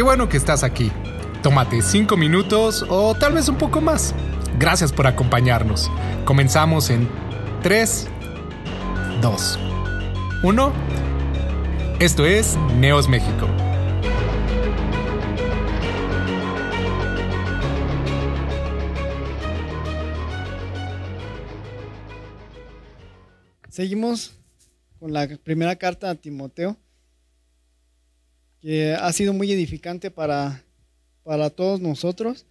Qué bueno que estás aquí. Tómate cinco minutos o tal vez un poco más. Gracias por acompañarnos. Comenzamos en 3, 2, 1. Esto es Neos México. Seguimos con la primera carta a Timoteo, que ha sido muy edificante para, para todos nosotros.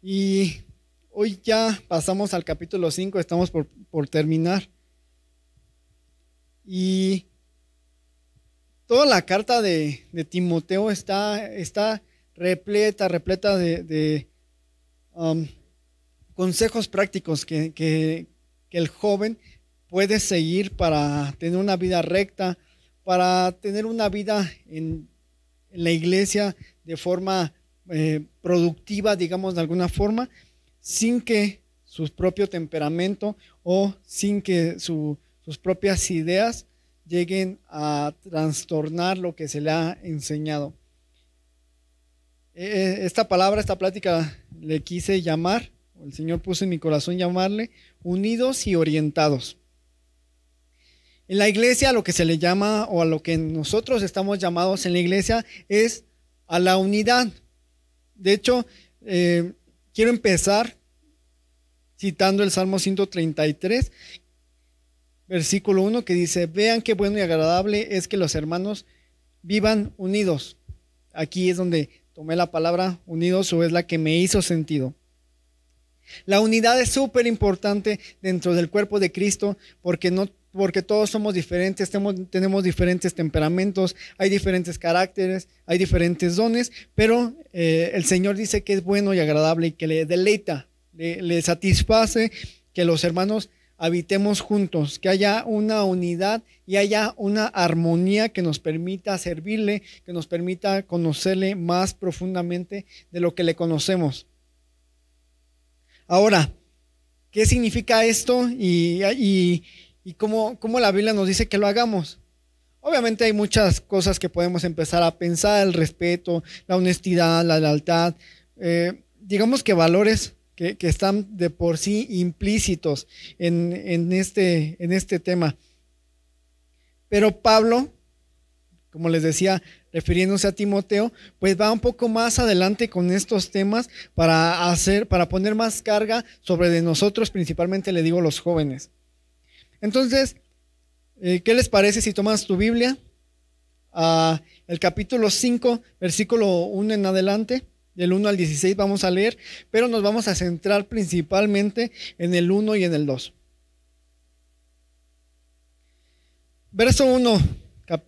Y hoy ya pasamos al capítulo 5, estamos por, terminar. Y toda la carta de, Timoteo está, está, repleta, repleta de, um, consejos prácticos que, que, el joven puede seguir para tener una vida recta, para tener una vida en, la iglesia de forma eh, productiva, digamos de alguna forma, sin que su propio temperamento o sin que sus propias ideas lleguen a trastornar lo que se le ha enseñado. Eh, esta palabra, esta plática le quise llamar, el Señor puso en mi corazón llamarle, unidos y orientados. En la iglesia lo que se le llama o a lo que nosotros estamos llamados en la iglesia es a la unidad. De hecho, eh, quiero empezar citando el Salmo 133, versículo 1, que dice, vean qué bueno y agradable es que los hermanos vivan unidos. Aquí es donde tomé la palabra unidos o es la que me hizo sentido. La unidad es súper importante dentro del cuerpo de Cristo porque no porque todos somos diferentes, tenemos, diferentes temperamentos, hay diferentes caracteres, hay diferentes dones, pero eh, el Señor dice que es bueno y agradable y que le deleita, le, le satisface que los hermanos habitemos juntos, que haya una unidad y haya una armonía que nos permita servirle, que nos permita conocerle más profundamente de lo que le conocemos. Ahora, ¿qué significa esto? Y, y, y cómo, la Biblia nos dice que lo hagamos. Obviamente hay muchas cosas que podemos empezar a pensar, el respeto, la honestidad, la lealtad, eh, digamos que valores que, están de por sí implícitos en, este, en este tema. Pero Pablo, como les decía, refiriéndose a Timoteo, pues va un poco más adelante con estos temas para hacer, para poner más carga sobre de nosotros, principalmente le digo los jóvenes. Entonces, eh, ¿qué les parece si tomas tu Biblia? Ah, el capítulo 5, versículo 1 en adelante, del 1 al 16 vamos a leer, pero nos vamos a centrar principalmente en el 1 y en el 2. Verso 1,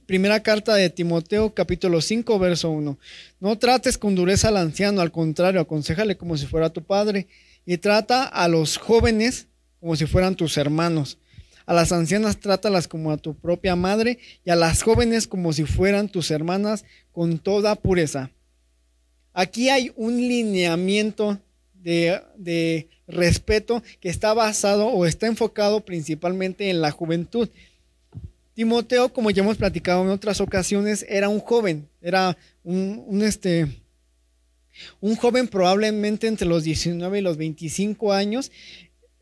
primera carta de Timoteo, capítulo 5, verso 1. No trates con dureza al anciano, al contrario, aconsejale como si fuera tu padre, y trata a los jóvenes como si fueran tus hermanos a las ancianas trátalas como a tu propia madre y a las jóvenes como si fueran tus hermanas con toda pureza. Aquí hay un lineamiento de, respeto que está basado o está enfocado principalmente en la juventud. Timoteo, como ya hemos platicado en otras ocasiones, era un joven, era un, este, un joven probablemente entre los 19 y los 25 años.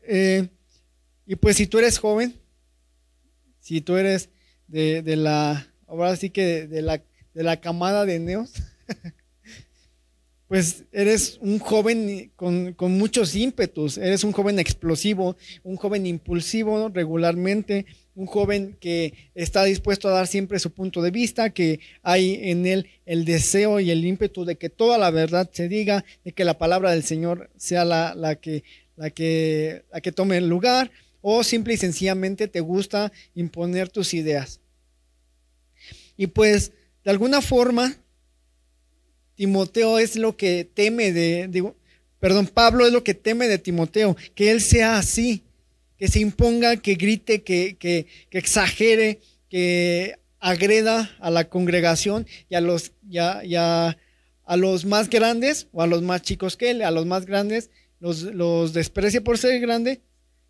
Eh, y pues si tú eres joven, si tú eres de, la, ahora sí que de, la, de la camada de neos, pues eres un joven con, con, muchos ímpetus, eres un joven explosivo, un joven impulsivo regularmente, un joven que está dispuesto a dar siempre su punto de vista, que hay en él el deseo y el ímpetu de que toda la verdad se diga, de que la palabra del Señor sea la, la que, la, que, la que tome el lugar o simple y sencillamente te gusta imponer tus ideas. Y pues, de alguna forma, Timoteo es lo que teme de, perdón, Pablo es lo que teme de Timoteo, que él sea así, que se imponga, que grite, que, que, exagere, que agreda a la congregación y a los, a, los más grandes o a los más chicos que él, a los más grandes los, los desprecie por ser grande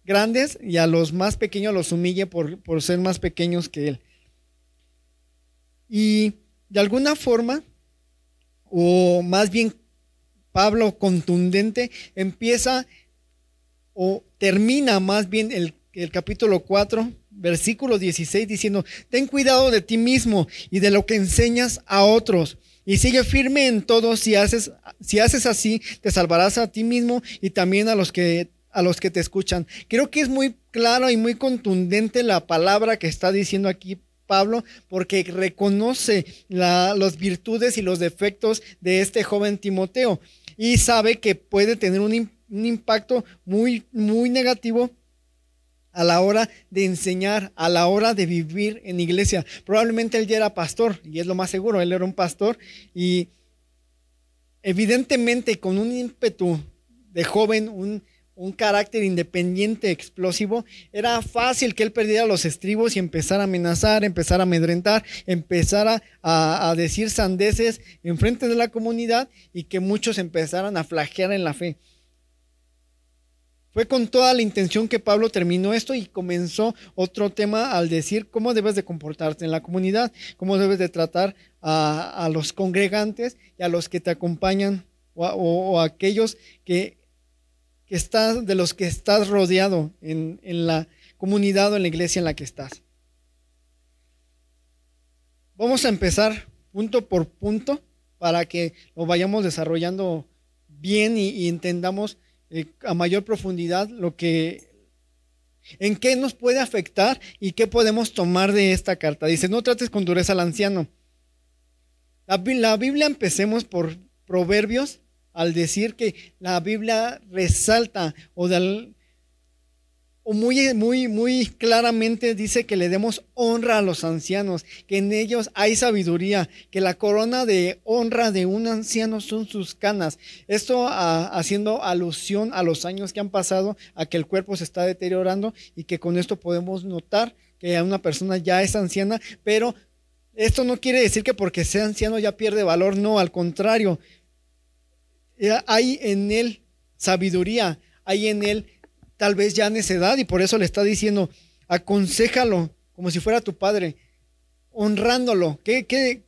grandes y a los más pequeños los humille por, ser más pequeños que él. Y de alguna forma, o más bien Pablo contundente, empieza o termina más bien el, el capítulo 4, versículo 16, diciendo, ten cuidado de ti mismo y de lo que enseñas a otros. Y sigue firme en todo, si haces, si haces así, te salvarás a ti mismo y también a los que a los que te escuchan. Creo que es muy claro y muy contundente la palabra que está diciendo aquí Pablo, porque reconoce las virtudes y los defectos de este joven Timoteo y sabe que puede tener un, impacto muy, muy negativo a la hora de enseñar, a la hora de vivir en iglesia. Probablemente él ya era pastor, y es lo más seguro, él era un pastor, y evidentemente con un ímpetu de joven, un, carácter independiente, explosivo, era fácil que él perdiera los estribos y empezara a amenazar, empezara a amedrentar, empezara a, decir sandeces en frente de la comunidad y que muchos empezaran a flagear en la fe. Fue con toda la intención que Pablo terminó esto y comenzó otro tema al decir cómo debes de comportarte en la comunidad, cómo debes de tratar a, los congregantes y a los que te acompañan o, a aquellos que, estás, de los que estás rodeado en, en la comunidad o en la iglesia en la que estás. Vamos a empezar punto por punto para que lo vayamos desarrollando bien y, entendamos eh, a mayor profundidad lo que en qué nos puede afectar y qué podemos tomar de esta carta. Dice, no trates con dureza al anciano. La Biblia, empecemos por Proverbios, al decir que la Biblia resalta o o muy, muy, muy claramente dice que le demos honra a los ancianos, que en ellos hay sabiduría, que la corona de honra de un anciano son sus canas. Esto ah, haciendo alusión a los años que han pasado, a que el cuerpo se está deteriorando y que con esto podemos notar que una persona ya es anciana, pero esto no quiere decir que porque sea anciano ya pierde valor, no, al contrario, hay en él sabiduría, hay en él tal vez ya necedad y por eso le está diciendo, aconsejalo como si fuera tu padre, honrándolo. ¿Qué, qué,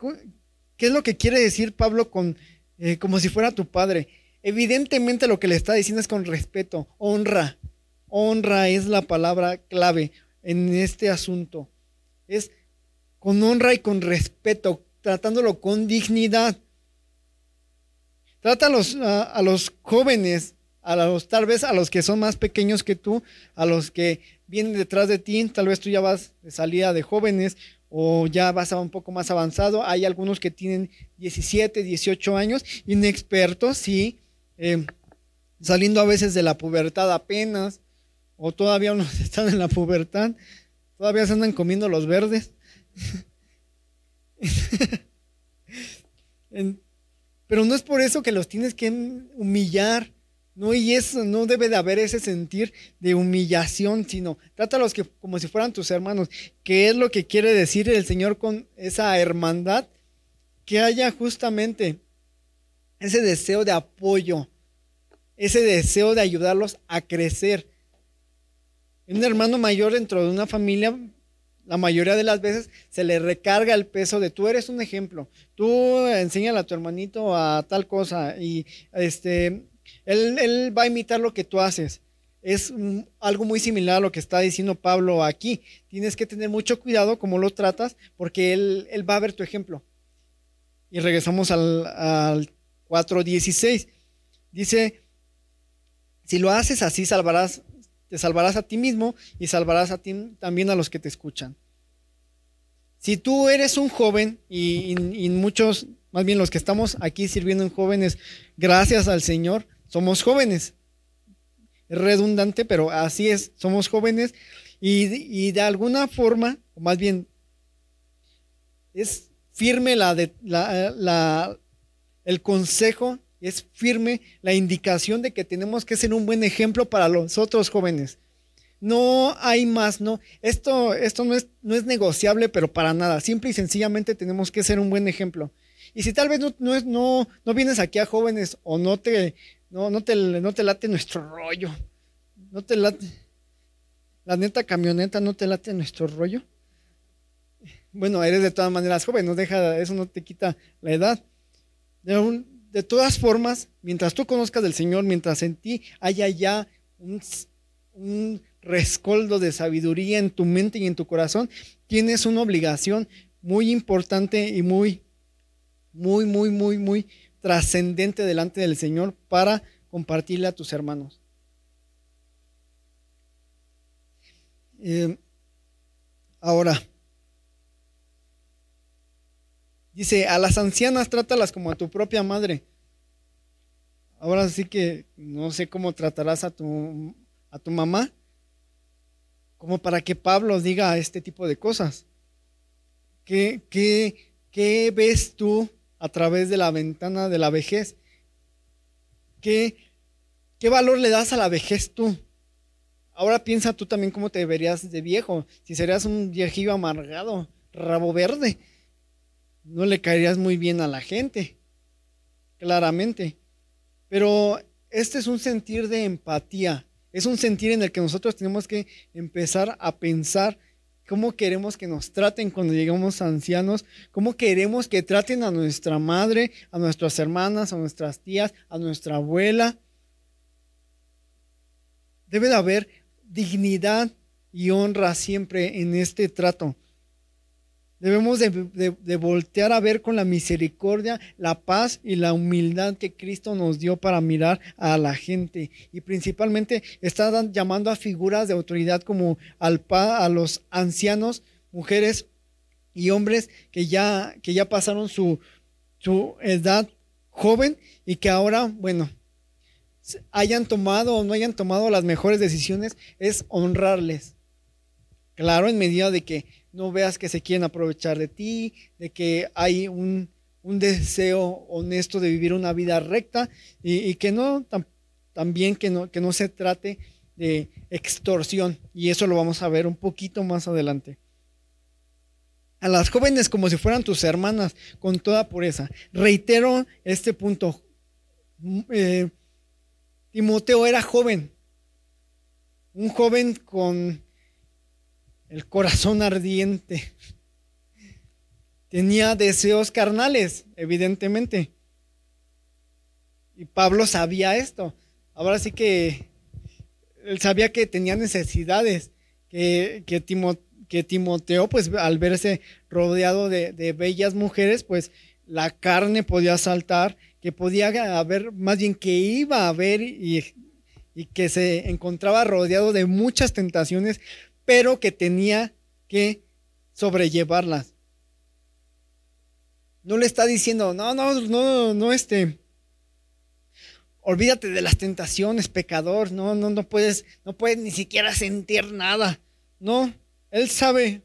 qué es lo que quiere decir Pablo con eh, como si fuera tu padre? Evidentemente lo que le está diciendo es con respeto, honra. Honra es la palabra clave en este asunto. Es con honra y con respeto, tratándolo con dignidad. Trata a los, jóvenes a los, tal vez a los que son más pequeños que tú, a los que vienen detrás de ti, tal vez tú ya vas de salida de jóvenes o ya vas a un poco más avanzado. Hay algunos que tienen 17, 18 años, inexpertos, sí, eh, saliendo a veces de la pubertad apenas, o todavía unos están en la pubertad, todavía se andan comiendo los verdes. Pero no es por eso que los tienes que humillar no, y eso no debe de haber ese sentir de humillación, sino trátalos que, como si fueran tus hermanos. ¿Qué es lo que quiere decir el Señor con esa hermandad? Que haya justamente ese deseo de apoyo, ese deseo de ayudarlos a crecer. Un hermano mayor dentro de una familia, la mayoría de las veces se le recarga el peso de tú eres un ejemplo, tú enséñale a tu hermanito a tal cosa y este él, va a imitar lo que tú haces. Es algo muy similar a lo que está diciendo Pablo aquí. Tienes que tener mucho cuidado cómo lo tratas porque él, va a ver tu ejemplo. Y regresamos al, al 4.16. Dice, si lo haces así, salvarás, te salvarás a ti mismo y salvarás a ti también a los que te escuchan. Si tú eres un joven y, muchos, más bien los que estamos aquí sirviendo en jóvenes, gracias al Señor, somos jóvenes. Es redundante, pero así es, somos jóvenes y, de alguna forma, o más bien, es firme la, de, la, el consejo, es firme la indicación de que tenemos que ser un buen ejemplo para los otros jóvenes. No hay más, no. Esto, esto no, es, no es negociable, pero para nada. Simple y sencillamente tenemos que ser un buen ejemplo. Y si tal vez no, no, no, vienes aquí a jóvenes o no te, no, no te, no te late nuestro rollo. No te late. La neta camioneta no te late nuestro rollo. Bueno, eres de todas maneras joven, no deja, eso no te quita la edad. De, de todas formas, mientras tú conozcas del Señor, mientras en ti haya ya un, rescoldo de sabiduría en tu mente y en tu corazón, tienes una obligación muy importante y muy, muy, muy, muy, muy trascendente delante del Señor para compartirle a tus hermanos. Eh, ahora, dice, a las ancianas trátalas como a tu propia madre. Ahora sí que no sé cómo tratarás a tu, a tu mamá, como para que Pablo diga este tipo de cosas. ¿Qué, qué, qué ves tú a través de la ventana de la vejez? ¿Qué, ¿Qué valor le das a la vejez tú? Ahora piensa tú también cómo te verías de viejo. Si serías un viejillo amargado, rabo verde, no le caerías muy bien a la gente, claramente. Pero este es un sentir de empatía. Es un sentir en el que nosotros tenemos que empezar a pensar cómo queremos que nos traten cuando lleguemos ancianos, cómo queremos que traten a nuestra madre, a nuestras hermanas, a nuestras tías, a nuestra abuela. Debe de haber dignidad y honra siempre en este trato. Debemos de, voltear a ver con la misericordia, la paz y la humildad que Cristo nos dio para mirar a la gente. Y principalmente está llamando a figuras de autoridad como al a los ancianos, mujeres y hombres que ya, que ya pasaron su, su edad joven y que ahora, bueno, hayan tomado o no hayan tomado las mejores decisiones, es honrarles. Claro, en medida de que no veas que se quieren aprovechar de ti, de que hay un, deseo honesto de vivir una vida recta y, que no, también que no, que no se trate de extorsión. Y eso lo vamos a ver un poquito más adelante. A las jóvenes como si fueran tus hermanas, con toda pureza. Reitero este punto. Eh, Timoteo era joven, un joven con el corazón ardiente. Tenía deseos carnales, evidentemente. Y Pablo sabía esto. Ahora sí que él sabía que tenía necesidades, que, que, Timoteo, pues al verse rodeado de, bellas mujeres, pues la carne podía saltar que podía haber, más bien que iba a haber y, que se encontraba rodeado de muchas tentaciones, pero que tenía que sobrellevarlas. No le está diciendo, no, no, no, no, este, olvídate de las tentaciones, pecador, no, no, no puedes, no puedes ni siquiera sentir nada. No, él sabe.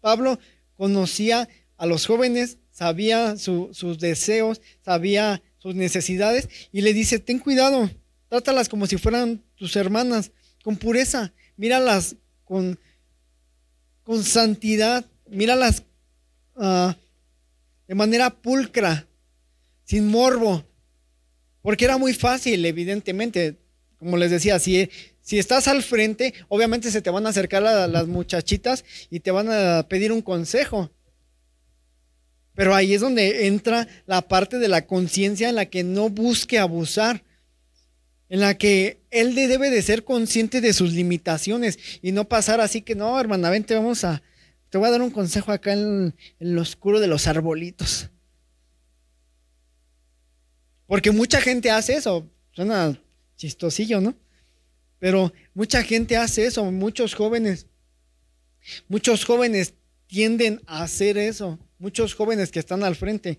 Pablo conocía a los jóvenes sabía sus deseos, sabía sus necesidades y le dice, ten cuidado, trátalas como si fueran tus hermanas, con pureza, míralas con, con santidad, míralas uh, de manera pulcra, sin morbo, porque era muy fácil, evidentemente, como les decía, si, si estás al frente, obviamente se te van a acercar a las muchachitas y te van a pedir un consejo. Pero ahí es donde entra la parte de la conciencia en la que no busque abusar, en la que él debe de ser consciente de sus limitaciones y no pasar así que no, hermana, vente, vamos a, te voy a dar un consejo acá en, en lo oscuro de los arbolitos. Porque mucha gente hace eso, suena chistosillo, ¿no? Pero mucha gente hace eso, muchos jóvenes, muchos jóvenes tienden a hacer eso muchos jóvenes que están al frente.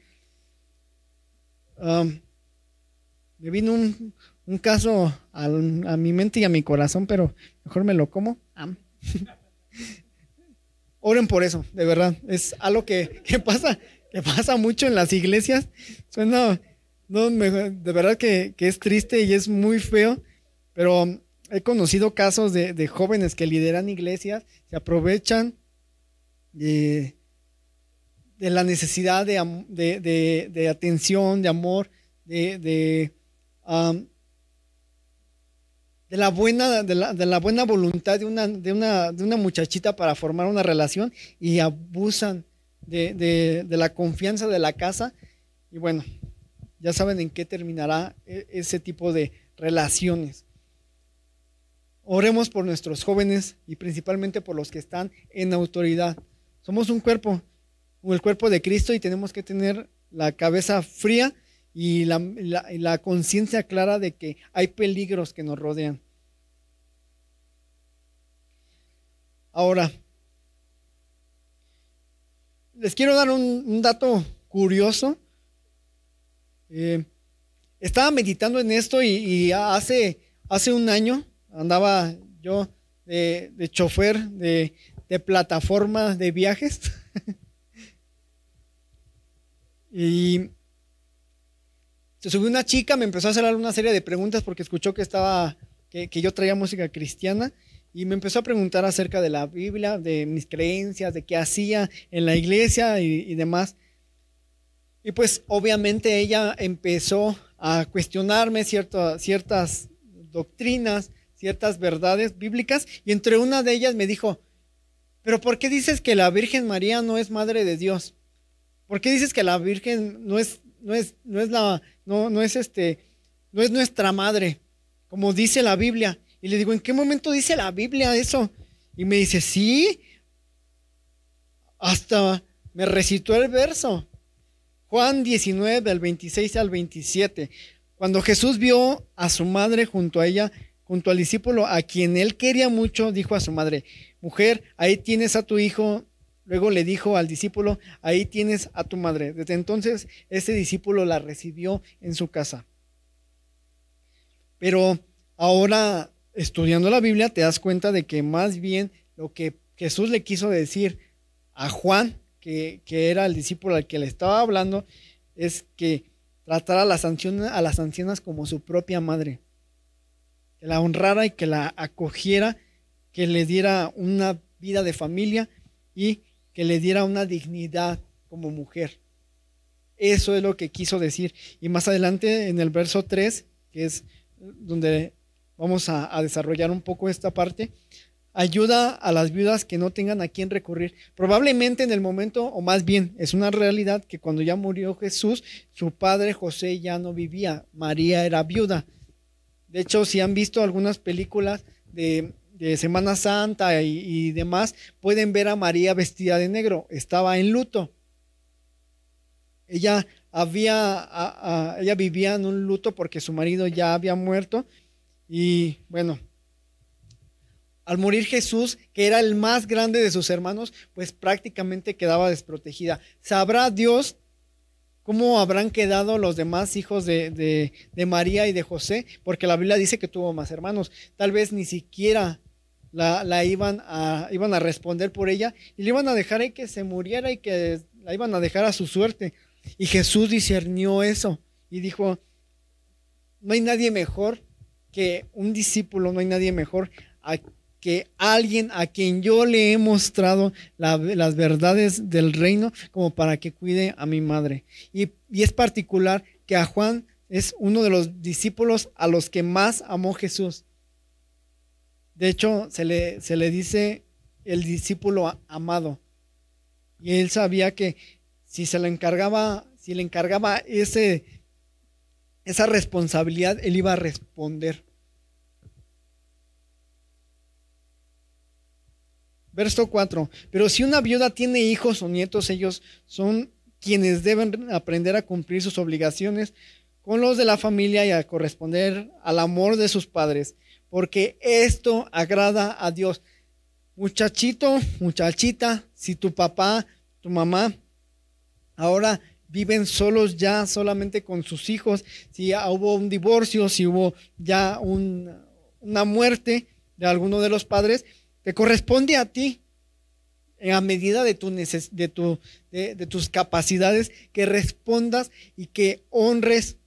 me vino un, caso a, mi mente y a mi corazón, pero mejor me lo como. Oren por eso, de verdad. Es algo que, pasa, que pasa mucho en las iglesias. Suena, no, de verdad que, es triste y es muy feo, pero he conocido casos de, de jóvenes que lideran iglesias, se aprovechan de, de la necesidad de, de, atención, de amor, de, de, la buena, de, la, buena voluntad de una, de, una, de una muchachita para formar una relación y abusan de, la confianza de la casa. Y bueno, ya saben en qué terminará e, ese tipo de relaciones. Oremos por nuestros jóvenes y principalmente por los que están en autoridad. Somos un cuerpo, el cuerpo de Cristo y tenemos que tener la cabeza fría y la, conciencia clara de que hay peligros que nos rodean. Ahora, les quiero dar un, dato curioso. Eh, estaba meditando en esto y, hace, hace un año andaba yo de, chofer de, de plataforma de viajes. y se subió una chica, me empezó a hacer una serie de preguntas porque escuchó que estaba, que, yo traía música cristiana y me empezó a preguntar acerca de la Biblia, de mis creencias, de qué hacía en la iglesia y, demás. Y pues obviamente ella empezó a cuestionarme ciertas doctrinas, ciertas verdades bíblicas, y entre una de ellas me dijo, pero ¿por qué dices que la Virgen María no es madre de Dios? ¿Por qué dices que la Virgen no es, no es, no es la, no, no es este, no es nuestra madre, como dice la Biblia? Y le digo, ¿en qué momento dice la Biblia eso? Y me dice, sí, hasta me recitó el verso. Juan 19, del 26 al 27. Cuando Jesús vio a su madre junto a ella, junto al discípulo a quien él quería mucho, dijo a su madre, mujer, ahí tienes a tu hijo. Luego le dijo al discípulo, ahí tienes a tu madre. Desde entonces, ese discípulo la recibió en su casa. Pero ahora, estudiando la Biblia, te das cuenta de que más bien lo que Jesús le quiso decir a Juan, que, era el discípulo al que le estaba hablando, es que tratara a las, a las ancianas como su propia madre que la honrara y que la acogiera, que le diera una vida de familia y que le diera una dignidad como mujer. Eso es lo que quiso decir. Y más adelante en el verso 3, que es donde vamos a, desarrollar un poco esta parte, ayuda a las viudas que no tengan a quién recurrir. Probablemente en el momento, o más bien, es una realidad que cuando ya murió Jesús, su padre José ya no vivía, María era viuda. De hecho, si han visto algunas películas de, Semana Santa y, demás, pueden ver a María vestida de negro. Estaba en luto. Ella había, ella vivía en un luto porque su marido ya había muerto. Y bueno, al morir Jesús, que era el más grande de sus hermanos, pues prácticamente quedaba desprotegida. ¿Sabrá Dios ¿Cómo habrán quedado los demás hijos de, María y de José? Porque la Biblia dice que tuvo más hermanos. Tal vez ni siquiera la, iban, a, iban a responder por ella y le iban a dejar ahí que se muriera y que la iban a dejar a su suerte. Y Jesús discernió eso y dijo, no hay nadie mejor que un discípulo, no hay nadie mejor a que alguien a quien yo le he mostrado las verdades del reino como para que cuide a mi madre. Y, es particular que a Juan es uno de los discípulos a los que más amó Jesús. De hecho, se le, se le dice el discípulo amado. Y él sabía que si se le encargaba, si le encargaba ese, esa responsabilidad, él iba a responder. Verso 4. Pero si una viuda tiene hijos o nietos, ellos son quienes deben aprender a cumplir sus obligaciones con los de la familia y a corresponder al amor de sus padres, porque esto agrada a Dios. Muchachito, muchachita, si tu papá, tu mamá, ahora viven solos ya solamente con sus hijos, si hubo un divorcio, si hubo ya una muerte de alguno de los padres, te corresponde a ti, a medida de, tu de, tu, de, tus capacidades, que respondas y que honres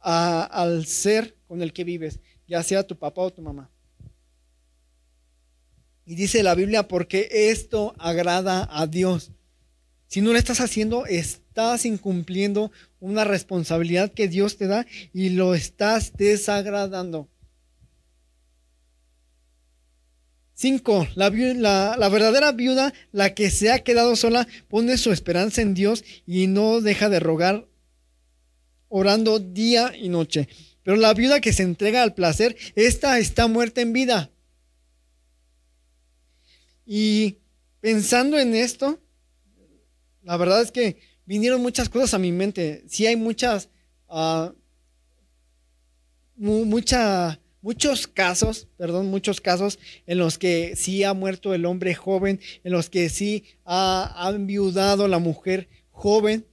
al ser con el que vives, ya sea tu papá o tu mamá. Y dice la Biblia, porque esto agrada a Dios. Si no lo estás haciendo, estás incumpliendo una responsabilidad que Dios te da y lo estás desagradando. Cinco, la, la, verdadera viuda, la que se ha quedado sola, pone su esperanza en Dios y no deja de rogar orando día y noche. Pero la viuda que se entrega al placer, esta está muerta en vida. Y pensando en esto, la verdad es que vinieron muchas cosas a mi mente. Sí hay muchas, uh, muchos casos, perdón, muchos casos en los que sí ha muerto el hombre joven, en los que sí ha, enviudado la mujer joven.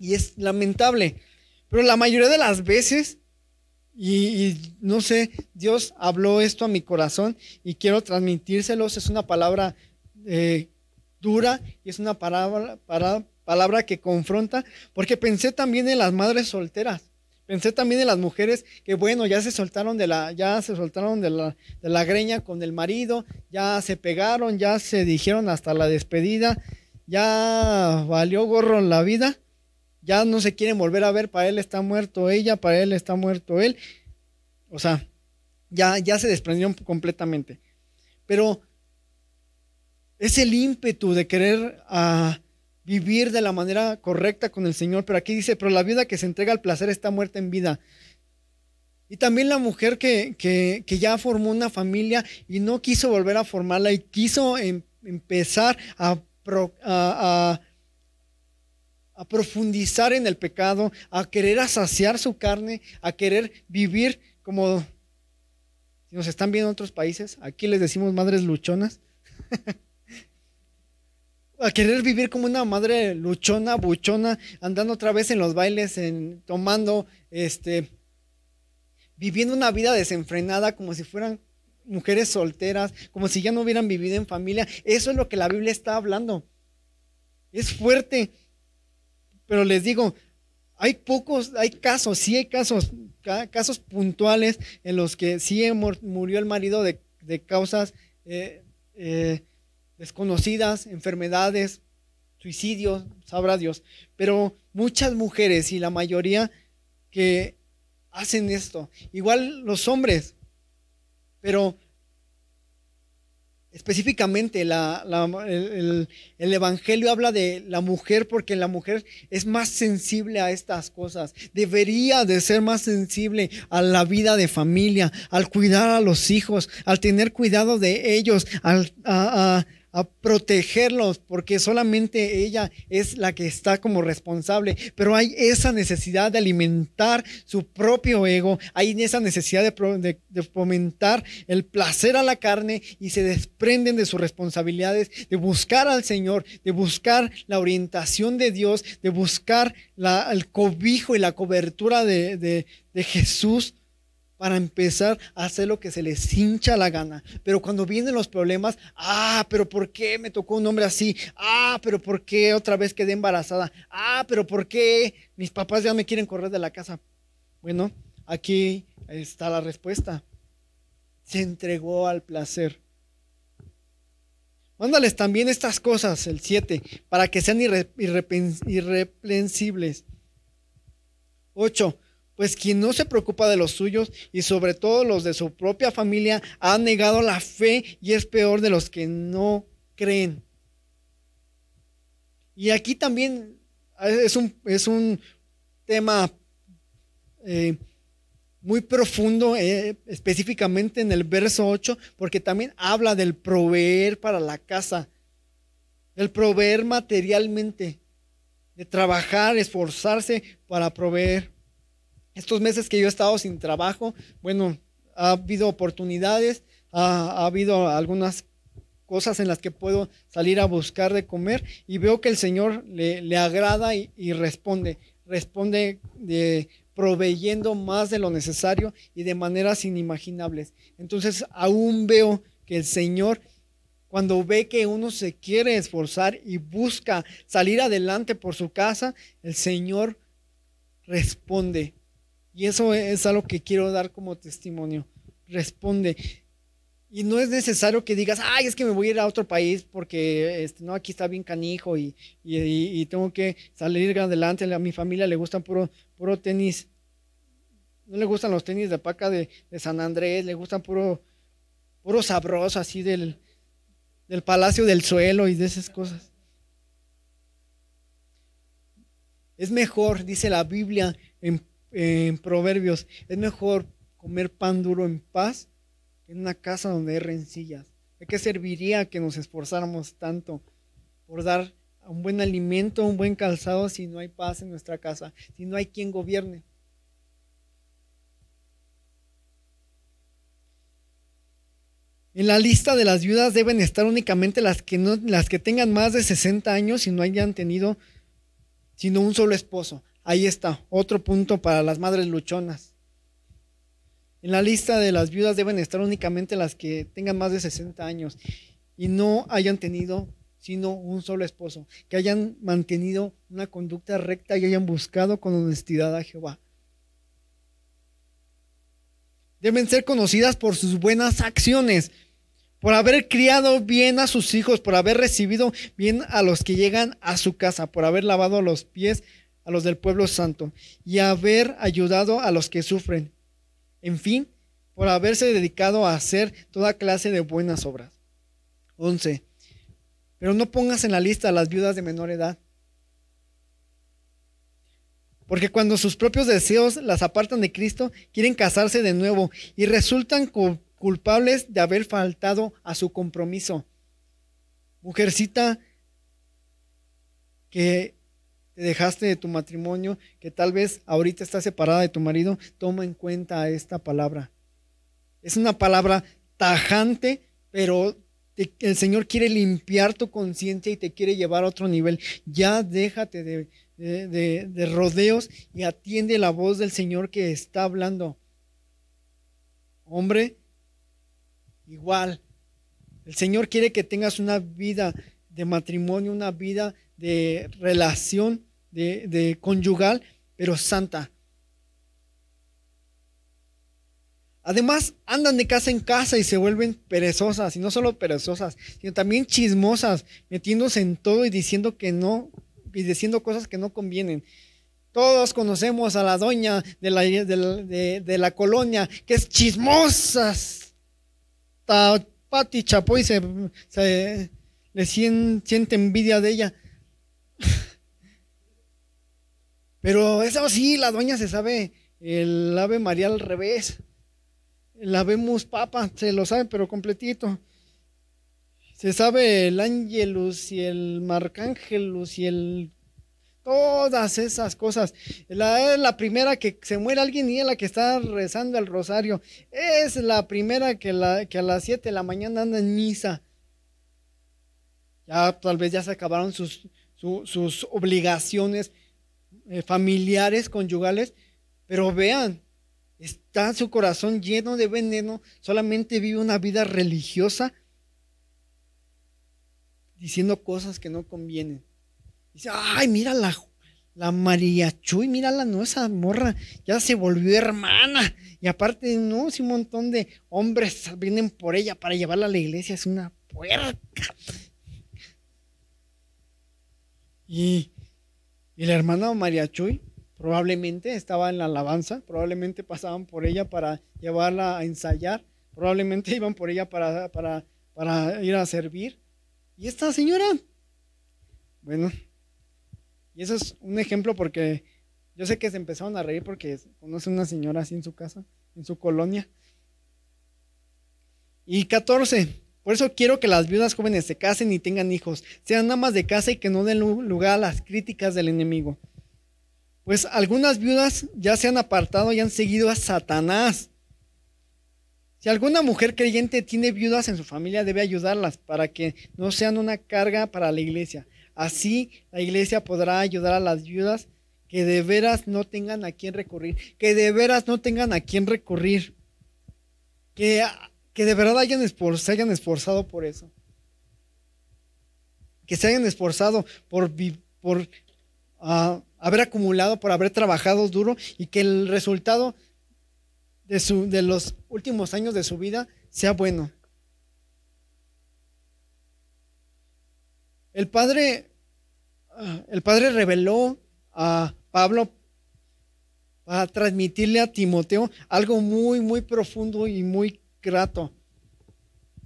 Y es lamentable. Pero la mayoría de las veces, y, no sé, Dios habló esto a mi corazón y quiero transmitírselos. Es una palabra eh, dura y es una palabra, palabra que confronta, porque pensé también en las madres solteras. Pensé también en las mujeres que, bueno, ya se soltaron de la, ya se soltaron de la, de la greña con el marido, ya se pegaron, ya se dijeron hasta la despedida, ya valió gorro la vida, ya no se quieren volver a ver, para él está muerto ella, para él está muerto él. O sea, ya, ya se desprendieron completamente. Pero es el ímpetu de querer a, vivir de la manera correcta con el Señor. Pero aquí dice, pero la vida que se entrega al placer está muerta en vida. Y también la mujer que, que, ya formó una familia y no quiso volver a formarla y quiso em, empezar a, a, a, profundizar en el pecado, a querer asaciar su carne, a querer vivir como, si nos están viendo en otros países, aquí les decimos madres luchonas. a querer vivir como una madre luchona, buchona, andando otra vez en los bailes, en, tomando, este, viviendo una vida desenfrenada como si fueran mujeres solteras, como si ya no hubieran vivido en familia. Eso es lo que la Biblia está hablando. Es fuerte, pero les digo, hay pocos, hay casos, sí hay casos, casos puntuales en los que sí murió el marido de, causas eh, eh, desconocidas, enfermedades, suicidios, sabrá Dios. Pero muchas mujeres y la mayoría que hacen esto, igual los hombres, pero específicamente el, el, Evangelio habla de la mujer porque la mujer es más sensible a estas cosas. Debería de ser más sensible a la vida de familia, al cuidar a los hijos, al tener cuidado de ellos, al, a protegerlos, porque solamente ella es la que está como responsable, pero hay esa necesidad de alimentar su propio ego, hay esa necesidad de, de, fomentar el placer a la carne y se desprenden de sus responsabilidades, de buscar al Señor, de buscar la orientación de Dios, de buscar el cobijo y la cobertura de, de Jesús para empezar a hacer lo que se les hincha la gana. Pero cuando vienen los problemas, ah, pero ¿por qué me tocó un hombre así? Ah, pero ¿por qué otra vez quedé embarazada? Ah, pero ¿por qué mis papás ya me quieren correr de la casa? Bueno, aquí está la respuesta. Se entregó al placer. Mándales también estas cosas, el 7, para que sean irreprensibles. 8 pues quien no se preocupa de los suyos y sobre todo los de su propia familia ha negado la fe y es peor de los que no creen. Y aquí también es un, es un tema eh, muy profundo, eh, específicamente en el verso 8, porque también habla del proveer para la casa, del proveer materialmente, de trabajar, esforzarse para proveer. Estos meses que yo he estado sin trabajo, bueno, ha habido oportunidades, ha, habido algunas cosas en las que puedo salir a buscar de comer y veo que el Señor le, agrada y, y, responde, responde de, proveyendo más de lo necesario y de maneras inimaginables. Entonces aún veo que el Señor, cuando ve que uno se quiere esforzar y busca salir adelante por su casa, el Señor responde y eso es algo que quiero dar como testimonio. Responde. Y no es necesario que digas, ay, es que me voy a ir a otro país porque este, no, aquí está bien canijo y, y, tengo que salir adelante. A mi familia le gustan puro, puro tenis. No le gustan los tenis de paca de, San Andrés, le gustan puro, puro sabroso así del, del Palacio del Suelo y de esas cosas. Es mejor, dice la Biblia en, en Proverbios, es mejor comer pan duro en paz en una casa donde hay rencillas. ¿De qué serviría que nos esforzáramos tanto por dar un buen alimento, un buen calzado si no hay paz en nuestra casa, si no hay quien gobierne? En la lista de las viudas deben estar únicamente las que, no, las que tengan más de 60 años y no hayan tenido sino un solo esposo. Ahí está, otro punto para las madres luchonas. En la lista de las viudas deben estar únicamente las que tengan más de 60 años y no hayan tenido sino un solo esposo, que hayan mantenido una conducta recta y hayan buscado con honestidad a Jehová. Deben ser conocidas por sus buenas acciones, por haber criado bien a sus hijos, por haber recibido bien a los que llegan a su casa, por haber lavado los pies a los del pueblo santo y haber ayudado a los que sufren en fin, por haberse dedicado a hacer toda clase de buenas obras. 11. Pero no pongas en la lista a las viudas de menor edad. Porque cuando sus propios deseos las apartan de Cristo, quieren casarse de nuevo y resultan culpables de haber faltado a su compromiso. Mujercita que te dejaste de tu matrimonio, que tal vez ahorita estás separada de tu marido, toma en cuenta esta palabra. Es una palabra tajante, pero el Señor quiere limpiar tu conciencia y te quiere llevar a otro nivel. Ya déjate de, de rodeos y atiende la voz del Señor que está hablando. Hombre, igual. El Señor quiere que tengas una vida de matrimonio, una vida de relación, de, conyugal, pero santa. Además, andan de casa en casa y se vuelven perezosas, y no solo perezosas, sino también chismosas, metiéndose en todo y diciendo que no, y diciendo cosas que no convienen. Todos conocemos a la doña de la, de, la colonia, que es chismosa. Pati Chapoy se le siente envidia de ella. Pero eso sí, la doña se sabe el Ave María al revés. El Ave Mus Papa, se lo sabe, pero completito. Se sabe el Ángelus y el Marcángelus y el. Todas esas cosas. La, es la primera que se muere alguien y es la que está rezando el rosario. Es la primera que, la, que a las 7 de la mañana anda en misa. Ya tal vez ya se acabaron sus, sus obligaciones eh, familiares, conyugales, pero vean, está su corazón lleno de veneno, solamente vive una vida religiosa diciendo cosas que no convienen. Dice, ay, mira la, la María Chuy, mírala, no, esa morra ya se volvió hermana. Y aparte, no, si un montón de hombres vienen por ella para llevarla a la iglesia, es una puerca. Y, la hermana María Chuy probablemente estaba en la alabanza, probablemente pasaban por ella para llevarla a ensayar, probablemente iban por ella para, para, para ir a servir. Y esta señora, bueno, y eso es un ejemplo porque yo sé que se empezaron a reír porque conoce una señora así en su casa, en su colonia. Y 14, por eso quiero que las viudas jóvenes se casen y tengan hijos, sean amas de casa y que no den lugar a las críticas del enemigo. Pues algunas viudas ya se han apartado y han seguido a Satanás. Si alguna mujer creyente tiene viudas en su familia, debe ayudarlas para que no sean una carga para la iglesia. Así la iglesia podrá ayudar a las viudas que de veras no tengan a quién recurrir, que de veras no tengan a quién recurrir, que que de verdad hayan se hayan esforzado por eso. Que se hayan esforzado por, por ah, haber acumulado, por haber trabajado duro y que el resultado de, su, de los últimos años de su vida sea bueno. El padre, ah, el padre reveló a Pablo para transmitirle a Timoteo algo muy, muy profundo y muy grato.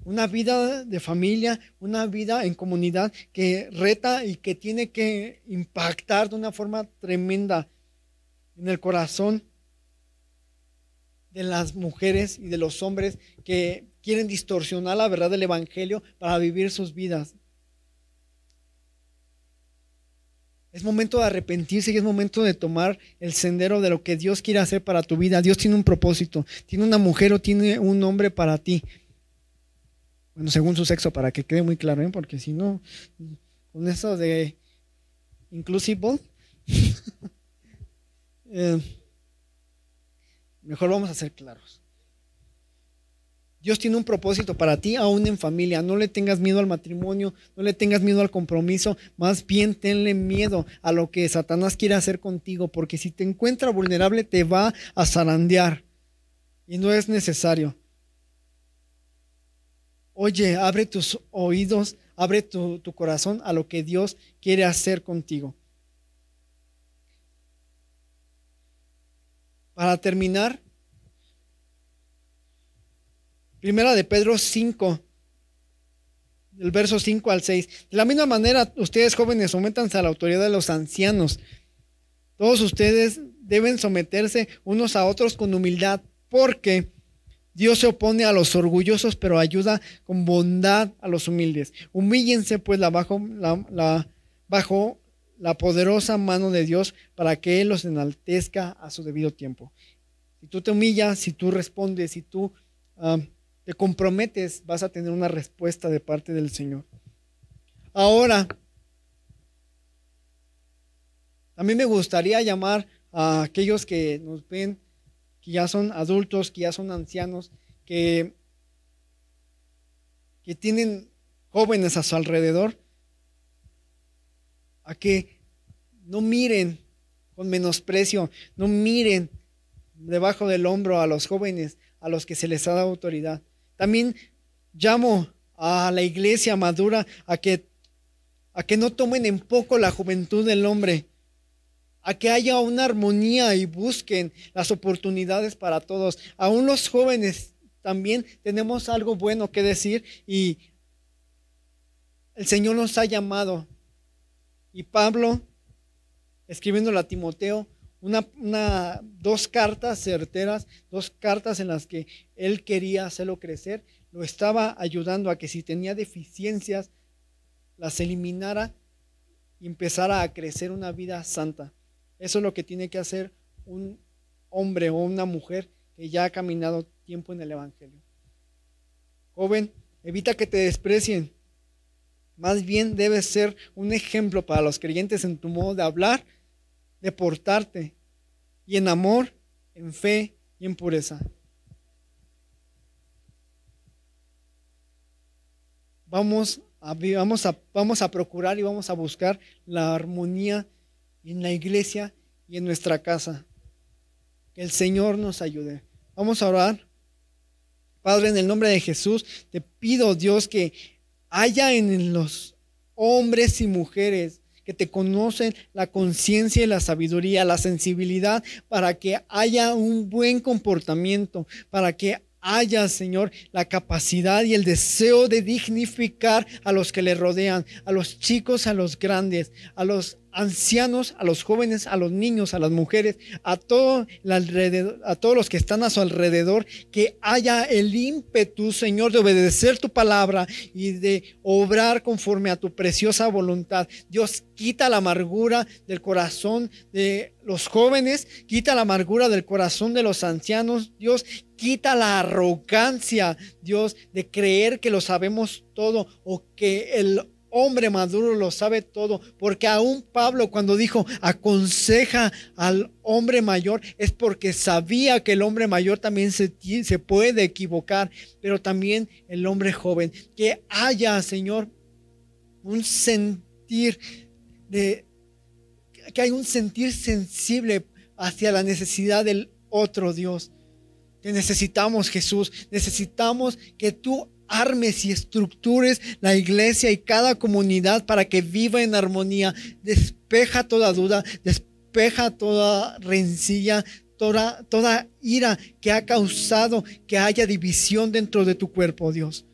una vida de familia, una vida en comunidad que reta y que tiene que impactar de una forma tremenda en el corazón de las mujeres y de los hombres que quieren distorsionar la verdad del Evangelio para vivir sus vidas. Es momento de arrepentirse y es momento de tomar el sendero de lo que Dios quiere hacer para tu vida. Dios tiene un propósito, tiene una mujer o tiene un hombre para ti. Bueno, según su sexo, para que quede muy claro, ¿eh? porque si no, con eso de inclusive, eh, mejor vamos a ser claros. Dios tiene un propósito para ti, aún en familia. No le tengas miedo al matrimonio, no le tengas miedo al compromiso, más bien tenle miedo a lo que Satanás quiere hacer contigo, porque si te encuentra vulnerable te va a zarandear y no es necesario. Oye, abre tus oídos, abre tu, corazón a lo que Dios quiere hacer contigo. Para terminar, primera de Pedro 5, del verso 5 al 6. De la misma manera, ustedes jóvenes, sométanse a la autoridad de los ancianos. Todos ustedes deben someterse unos a otros con humildad, porque Dios se opone a los orgullosos, pero ayuda con bondad a los humildes. Humíllense pues bajo, la, la poderosa mano de Dios para que Él los enaltezca a su debido tiempo. Si tú te humillas, si tú respondes, si tú ah, te comprometes, vas a tener una respuesta de parte del Señor. Ahora, a mí me gustaría llamar a aquellos que nos ven que ya son adultos, que ya son ancianos, que, que tienen jóvenes a su alrededor, a que no miren con menosprecio, no miren debajo del hombro a los jóvenes, a los que se les ha dado autoridad. También llamo a la iglesia madura a que, a que no tomen en poco la juventud del hombre, a que haya una armonía y busquen las oportunidades para todos. Aún los jóvenes también tenemos algo bueno que decir y el Señor nos ha llamado. Y Pablo, escribiendo a Timoteo, una, dos cartas certeras, dos cartas en las que él quería hacerlo crecer, lo estaba ayudando a que si tenía deficiencias, las eliminara y empezara a crecer una vida santa. Eso es lo que tiene que hacer un hombre o una mujer que ya ha caminado tiempo en el Evangelio. Joven, evita que te desprecien. Más bien debes ser un ejemplo para los creyentes en tu modo de hablar, de portarte, y en amor, en fe y en pureza. Vamos a, vamos a, vamos a procurar y vamos a buscar la armonía en la iglesia y en nuestra casa. Que el Señor nos ayude. Vamos a orar. Padre, en el nombre de Jesús, te pido, Dios, que haya en los hombres y mujeres que te conocen la conciencia y la sabiduría, la sensibilidad, para que haya un buen comportamiento, para que haya, Señor, la capacidad y el deseo de dignificar a los que le rodean, a los chicos, a los grandes, a los ancianos, a los jóvenes, a los niños, a las mujeres, a, todo alrededor, a todos los que están a su alrededor, que haya el ímpetu, Señor, de obedecer tu palabra y de obrar conforme a tu preciosa voluntad. Dios, quita la amargura del corazón de los jóvenes, quita la amargura del corazón de los ancianos. Dios, quita la arrogancia, Dios, de creer que lo sabemos todo o que el hombre maduro lo sabe todo, porque aún Pablo cuando dijo aconseja al hombre mayor es porque sabía que el hombre mayor también se, se puede equivocar, pero también el hombre joven, que haya, Señor, un sentir de, que hay un sentir sensible hacia la necesidad del otro Dios. Que necesitamos Jesús, necesitamos que tú armes y estructures la iglesia y cada comunidad para que viva en armonía. Despeja toda duda, despeja toda rencilla, toda, toda ira que ha causado que haya división dentro de tu cuerpo, Dios.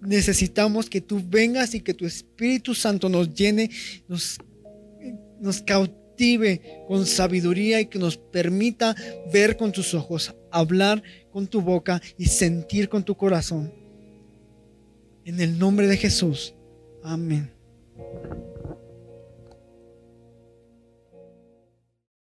necesitamos que tú vengas y que tu Espíritu Santo nos llene, nos, nos cautive con sabiduría y que nos permita ver con tus ojos, hablar con tu boca y sentir con tu corazón. En el nombre de Jesús. Amén.